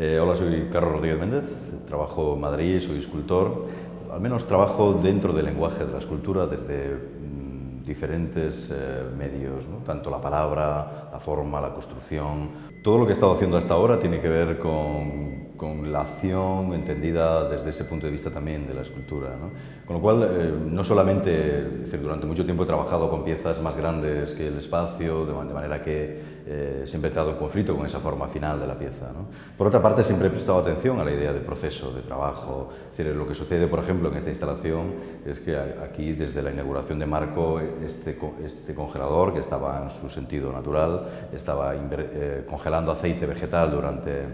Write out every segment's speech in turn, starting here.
Eh, hola, soy Carlos Rodríguez Méndez, trabajo en Madrid, soy escultor. Al menos trabajo dentro del lenguaje de la escultura desde mm, diferentes eh, medios, tanto la palabra, la forma, la construcción. Todo lo que he estado haciendo hasta ahora tiene que ver con, con la acción entendida desde ese punto de vista también de la escultura. ¿no? Con lo cual, eh, no solamente, es decir, durante mucho tiempo he trabajado con piezas más grandes que el espacio, de, de manera que eh, siempre he entrado en conflicto con esa forma final de la pieza. ¿no? Por otra parte, siempre he prestado atención a la idea de proceso, de trabajo. Es decir, lo que sucede, por ejemplo, en esta instalación es que aquí, desde la inauguración de Marco, este, este congelador, que estaba en su sentido natural, estaba eh, congelando aceite vegetal durante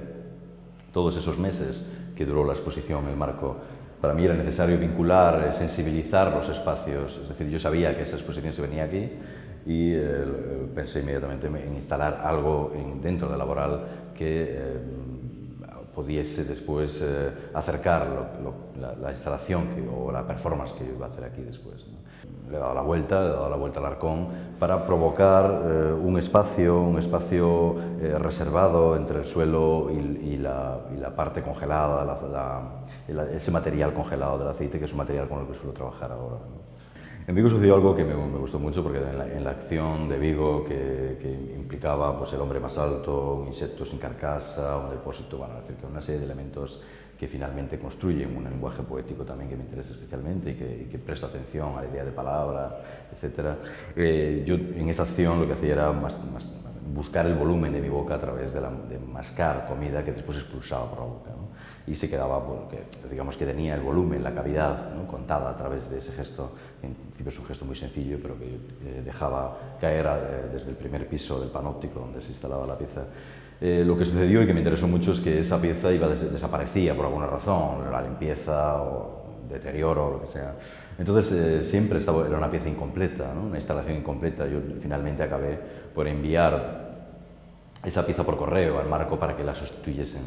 todos esos meses que duró la exposición en Marco para mí era necesario vincular, sensibilizar los espacios. Es decir, yo sabía que esa exposición se venía aquí y eh, pensé inmediatamente en instalar algo en, dentro de Laboral que eh, pudiese después eh, acercar la, la, instalación o la performance que iba a hacer aquí después. Le he dado la vuelta, le he dado la vuelta al arcón para provocar eh, un espacio, un espacio eh, reservado entre el suelo y, la, parte congelada, la, ese material congelado del aceite, que es un material con el que suelo trabajar ahora. En Vigo sucedió algo que me, gustó mucho porque en la, acción de Vigo que, implicaba pues, el hombre más alto, un insecto sin carcasa, un depósito, bueno, es decir, una serie de elementos que finalmente construyen un lenguaje poético también que me interesa especialmente y que, presto atención a la idea de palabra, etc. Eh, yo en esa acción lo que hacía era más, más, buscar el volumen de mi boca a través de, la, de mascar comida que después expulsaba por la boca. ¿no? Y se quedaba, porque digamos que tenía el volumen, la cavidad ¿no? contada a través de ese gesto, en principio es un gesto muy sencillo, pero que eh, dejaba caer a, eh, desde el primer piso del panóptico donde se instalaba la pieza. Eh, lo que sucedió y que me interesó mucho es que esa pieza iba des desaparecía por alguna razón, la limpieza o deterioro lo que sea. Entonces eh, siempre estaba, era una pieza incompleta, una instalación incompleta. Yo finalmente acabé por enviar esa pieza por correo al marco para que la sustituyesen.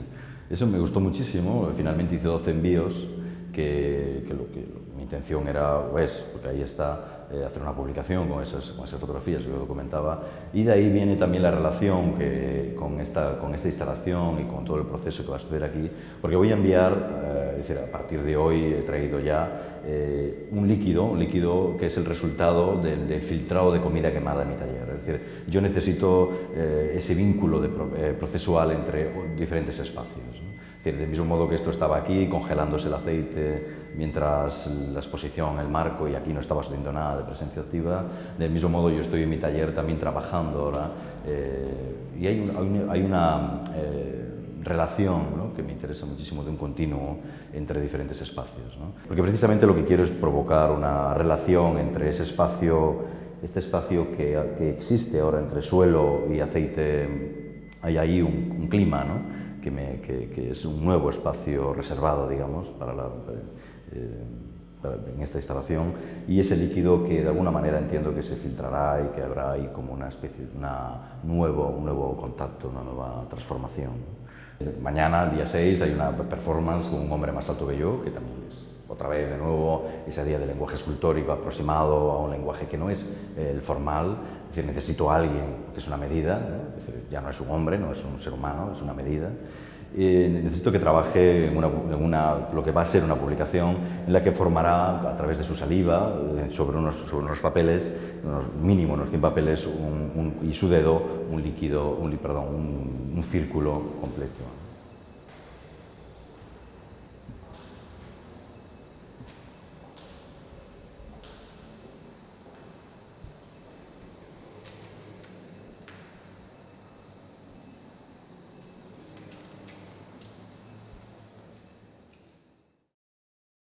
Eso me gustó muchísimo, finalmente hice 12 envíos, que, lo, que mi intención era, o es, porque ahí está, eh, hacer una publicación con esas, con esas fotografías que yo documentaba, y de ahí viene también la relación que, con, esta, con esta instalación y con todo el proceso que va a suceder aquí, porque voy a enviar, eh, es decir, a partir de hoy he traído ya eh, un líquido, un líquido que es el resultado del, del, filtrado de comida quemada en mi taller. Es decir, yo necesito eh, ese vínculo de, eh, procesual entre diferentes espacios. ¿no? Es decir, del mismo modo que esto estaba aquí, congelándose el aceite mientras la exposición, el marco, y aquí no estaba sucediendo nada de presencia activa, del mismo modo yo estoy en mi taller también trabajando ahora, eh, y hay, un, hay una eh, relación ¿no? que me interesa muchísimo de un continuo entre diferentes espacios. ¿no? Porque precisamente lo que quiero es provocar una relación entre ese espacio, este espacio que, que existe ahora entre suelo y aceite, hay ahí un, un clima, ¿no? que, me, que, que, es un nuevo espacio reservado, digamos, para la, eh, en esta instalación, y ese líquido que de alguna manera entiendo que se filtrará y que habrá ahí como una especie una nuevo, un nuevo contacto, una nueva transformación. Mañana, el día 6, hay una performance con un hombre más alto que yo, que también es otra vez de nuevo esa idea del lenguaje escultórico aproximado a un lenguaje que no es eh, el formal, es decir, necesito a alguien que es una medida, ¿no? Decir, ya no es un hombre, no es un ser humano, es una medida. Necesito que trabaje en, una, lo que va a ser una publicación en la que formará a través de su saliva eh, sobre, unos, sobre unos papeles, mínimo unos 100 papeles y su dedo un líquido, un, perdón, un círculo completo.